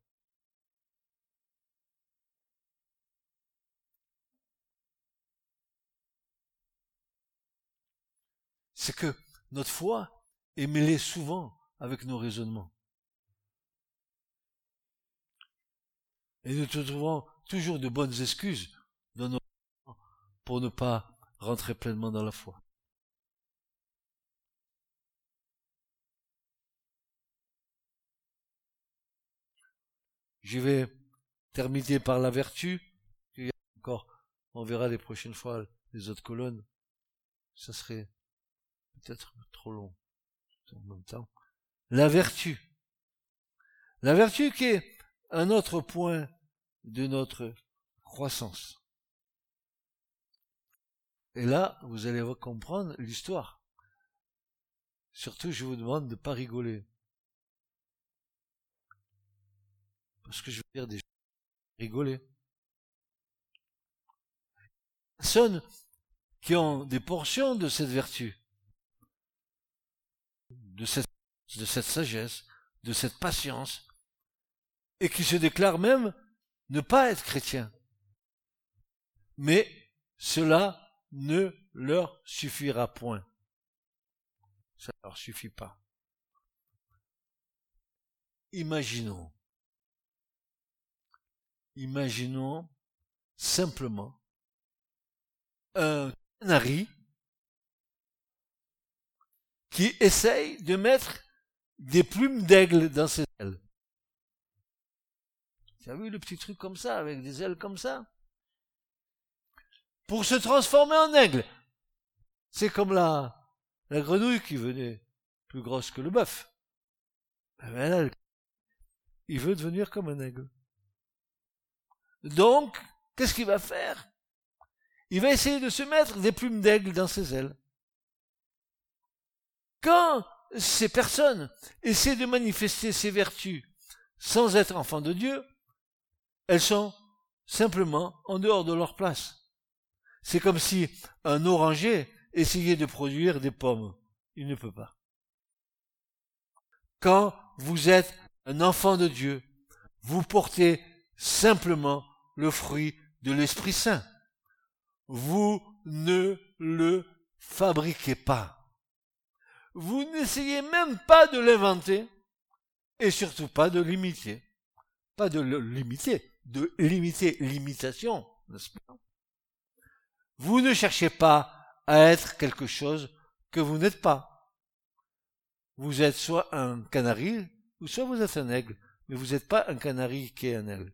c'est que notre foi est mêlée souvent avec nos raisonnements. Et nous trouvons toujours de bonnes excuses dans nos pour ne pas rentrer pleinement dans la foi. Je vais terminé par la vertu. encore, on verra les prochaines fois les autres colonnes. Ça serait peut-être trop long en même temps. La vertu. La vertu qui est un autre point de notre croissance. Et là, vous allez comprendre l'histoire. Surtout, je vous demande de ne pas rigoler. Parce que je veux dire des rigoler. Personnes qui ont des portions de cette vertu, de cette, de cette sagesse, de cette patience, et qui se déclarent même ne pas être chrétiens. Mais cela ne leur suffira point. Ça ne leur suffit pas. Imaginons, imaginons simplement un canari qui essaye de mettre des plumes d'aigle dans ses ailes. Tu as vu le petit truc comme ça, avec des ailes comme ça? Pour se transformer en aigle. C'est comme la, la grenouille qui venait plus grosse que le bœuf. Ben il veut devenir comme un aigle. Donc, qu'est-ce qu'il va faire? Il va essayer de se mettre des plumes d'aigle dans ses ailes. Quand ces personnes essaient de manifester ces vertus sans être enfants de Dieu, elles sont simplement en dehors de leur place. C'est comme si un oranger essayait de produire des pommes. Il ne peut pas. Quand vous êtes un enfant de Dieu, vous portez simplement le fruit de l'Esprit Saint. Vous ne le fabriquez pas. Vous n'essayez même pas de l'inventer et surtout pas de l'imiter. Pas de l'imiter, de limiter l'imitation, n'est-ce pas? Vous ne cherchez pas à être quelque chose que vous n'êtes pas. Vous êtes soit un canari, ou soit vous êtes un aigle, mais vous n'êtes pas un canari qui est un aigle.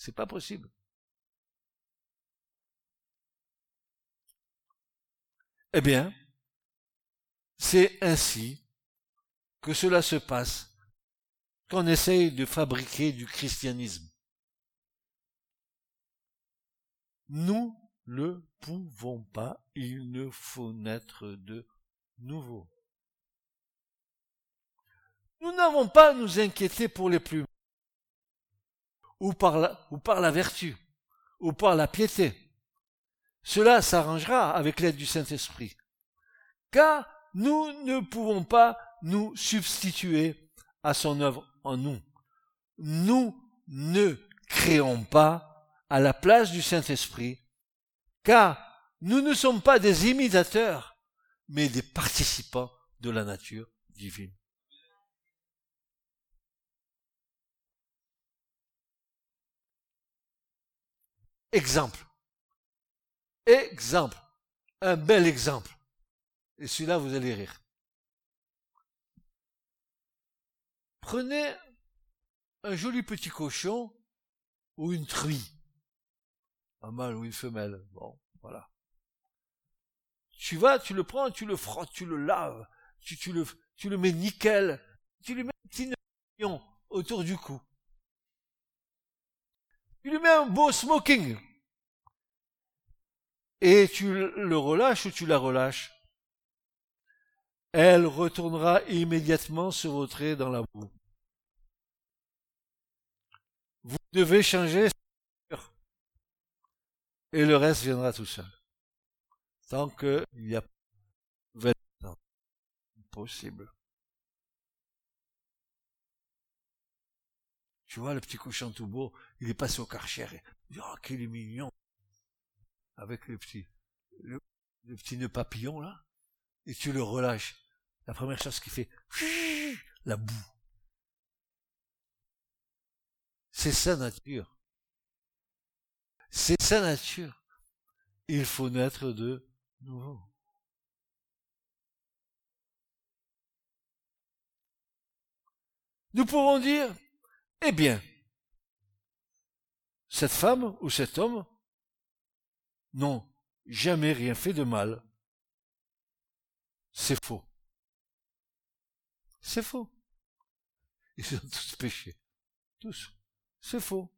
C'est pas possible. Eh bien, c'est ainsi que cela se passe quand on essaye de fabriquer du christianisme. Nous ne pouvons pas, il ne faut naître de nouveau. Nous n'avons pas à nous inquiéter pour les plumes, ou par la, ou par la vertu, ou par la piété. Cela s'arrangera avec l'aide du Saint-Esprit. Car nous ne pouvons pas nous substituer à son œuvre en nous. Nous ne créons pas à la place du Saint-Esprit, car nous ne sommes pas des imitateurs, mais des participants de la nature divine. Exemple. Exemple. Un bel exemple. Et celui-là, vous allez rire. Prenez un joli petit cochon ou une truie. Un mâle ou une femelle. Bon, voilà. Tu vas, tu le prends, tu le frottes, tu le laves, tu, le, tu le mets nickel, tu lui mets un petit autour du cou. Tu lui mets un beau smoking. Et tu le relâches ou tu la relâches? Elle retournera immédiatement se vautrer dans la boue. Vous devez changer et le reste viendra tout seul. Tant qu'il n'y a pas de possible. Tu vois, le petit cochon tout beau, il est passé au karcher. Oh, qu'il est mignon. Avec le petit, le, le petit nœud papillon, là et tu le relâches, la première chose qu'il fait, la boue. C'est sa nature. C'est sa nature. Il faut naître de nouveau. Nous pouvons dire, eh bien, cette femme ou cet homme n'ont jamais rien fait de mal. C'est faux. C'est faux. Ils ont tous péché. Tous. C'est faux.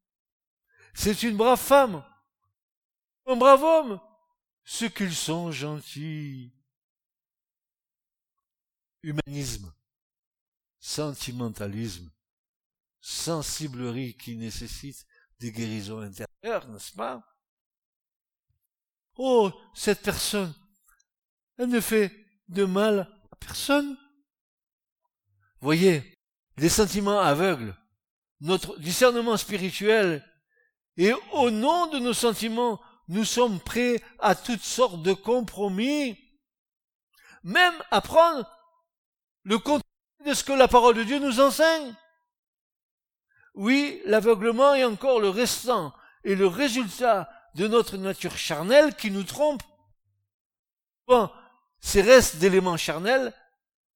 C'est une brave femme. Un brave homme. Ce qu'ils sont gentils. Humanisme. Sentimentalisme. Sensiblerie qui nécessite des guérisons intérieures, n'est-ce pas? Oh, cette personne, elle ne fait de mal à personne. Voyez, les sentiments aveugles, notre discernement spirituel, et au nom de nos sentiments, nous sommes prêts à toutes sortes de compromis, même à prendre le contenu de ce que la parole de Dieu nous enseigne. Oui, l'aveuglement est encore le restant et le résultat de notre nature charnelle qui nous trompe. Bon, ces restes d'éléments charnels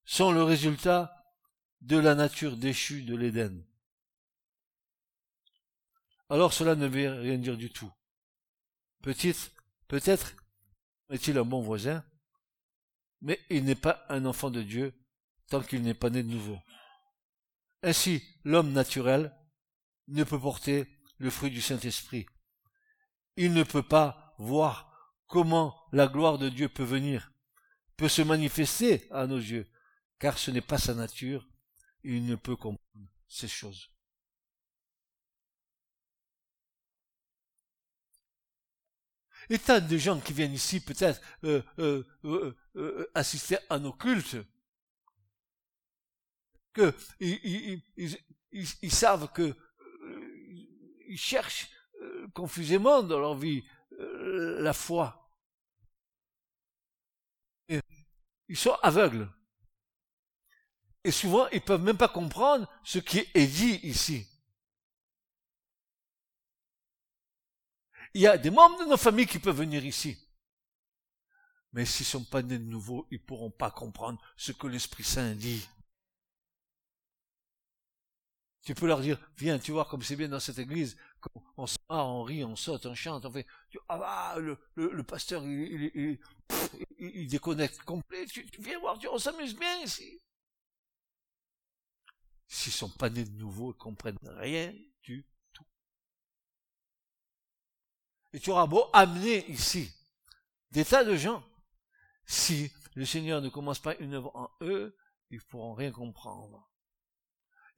sont le résultat de la nature déchue de l'Éden. Alors cela ne veut rien dire du tout. Peut-être, peut-être est-il un bon voisin, mais il n'est pas un enfant de Dieu tant qu'il n'est pas né de nouveau. Ainsi, l'homme naturel ne peut porter le fruit du Saint-Esprit. Il ne peut pas voir comment la gloire de Dieu peut venir, peut se manifester à nos yeux, car ce n'est pas sa nature, il ne peut comprendre ces choses. Et tant de gens qui viennent ici peut-être euh, euh, euh, assister à nos cultes, que ils savent que ils cherchent euh, confusément dans leur vie euh, la foi. ils sont aveugles. Et souvent, ils peuvent même pas comprendre ce qui est dit ici. Il y a des membres de nos familles qui peuvent venir ici. Mais s'ils sont pas nés de nouveau, ils pourront pas comprendre ce que l'Esprit Saint dit. Tu peux leur dire, viens, tu vois comme c'est bien dans cette église, on se marre, on rit, on saute, on chante, on fait, ah bah, le, le, pasteur, il, il, il, déconnecte complet, tu, viens voir, on s'amuse bien ici. S'ils sont pas nés de nouveau, ils comprennent rien du tout. Et tu auras beau amener ici des tas de gens, si le Seigneur ne commence pas une œuvre en eux, ils pourront rien comprendre.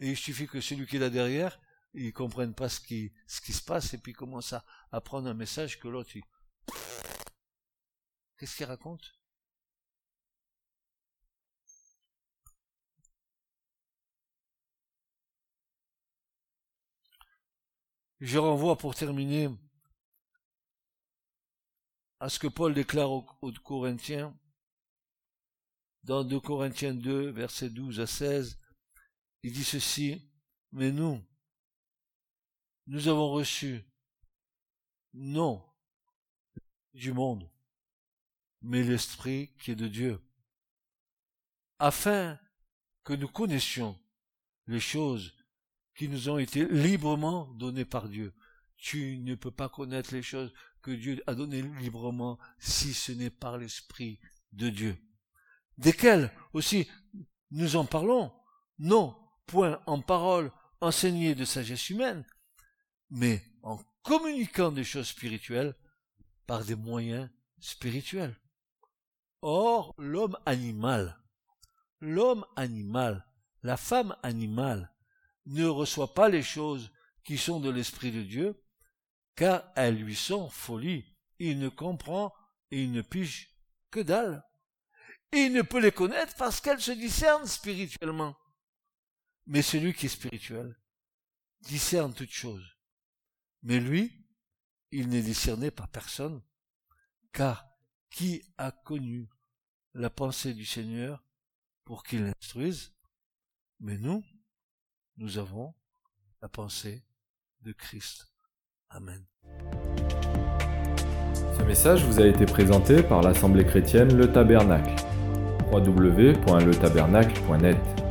Et il suffit que celui qui est là derrière, il comprenne pas ce qui, se passe, et puis commence à, à prendre un message que l'autre, il... Qu'est-ce qu'il raconte? Je renvoie pour terminer à ce que Paul déclare aux, aux Corinthiens, dans 2 Corinthiens 2, versets 12 à 16, il dit ceci, mais nous, nous avons reçu non du monde, mais l'Esprit qui est de Dieu, afin que nous connaissions les choses qui nous ont été librement données par Dieu. Tu ne peux pas connaître les choses que Dieu a données librement si ce n'est par l'Esprit de Dieu. Desquelles aussi nous en parlons, non point en parole enseignées de sagesse humaine, mais en communiquant des choses spirituelles par des moyens spirituels. Or, l'homme animal, l'homme animal, la femme animale, ne reçoit pas les choses qui sont de l'Esprit de Dieu, car elles lui sont folie. Il ne comprend et il ne pige que dalle. il ne peut les connaître parce qu'elles se discernent spirituellement. Mais celui qui est spirituel discerne toutes choses. Mais lui, il n'est discerné par personne, car qui a connu la pensée du Seigneur pour qu'il l'instruise? Mais nous, nous avons la pensée de Christ. Amen. Ce message vous a été présenté par l'Assemblée chrétienne Le Tabernacle. www.letabernacle.net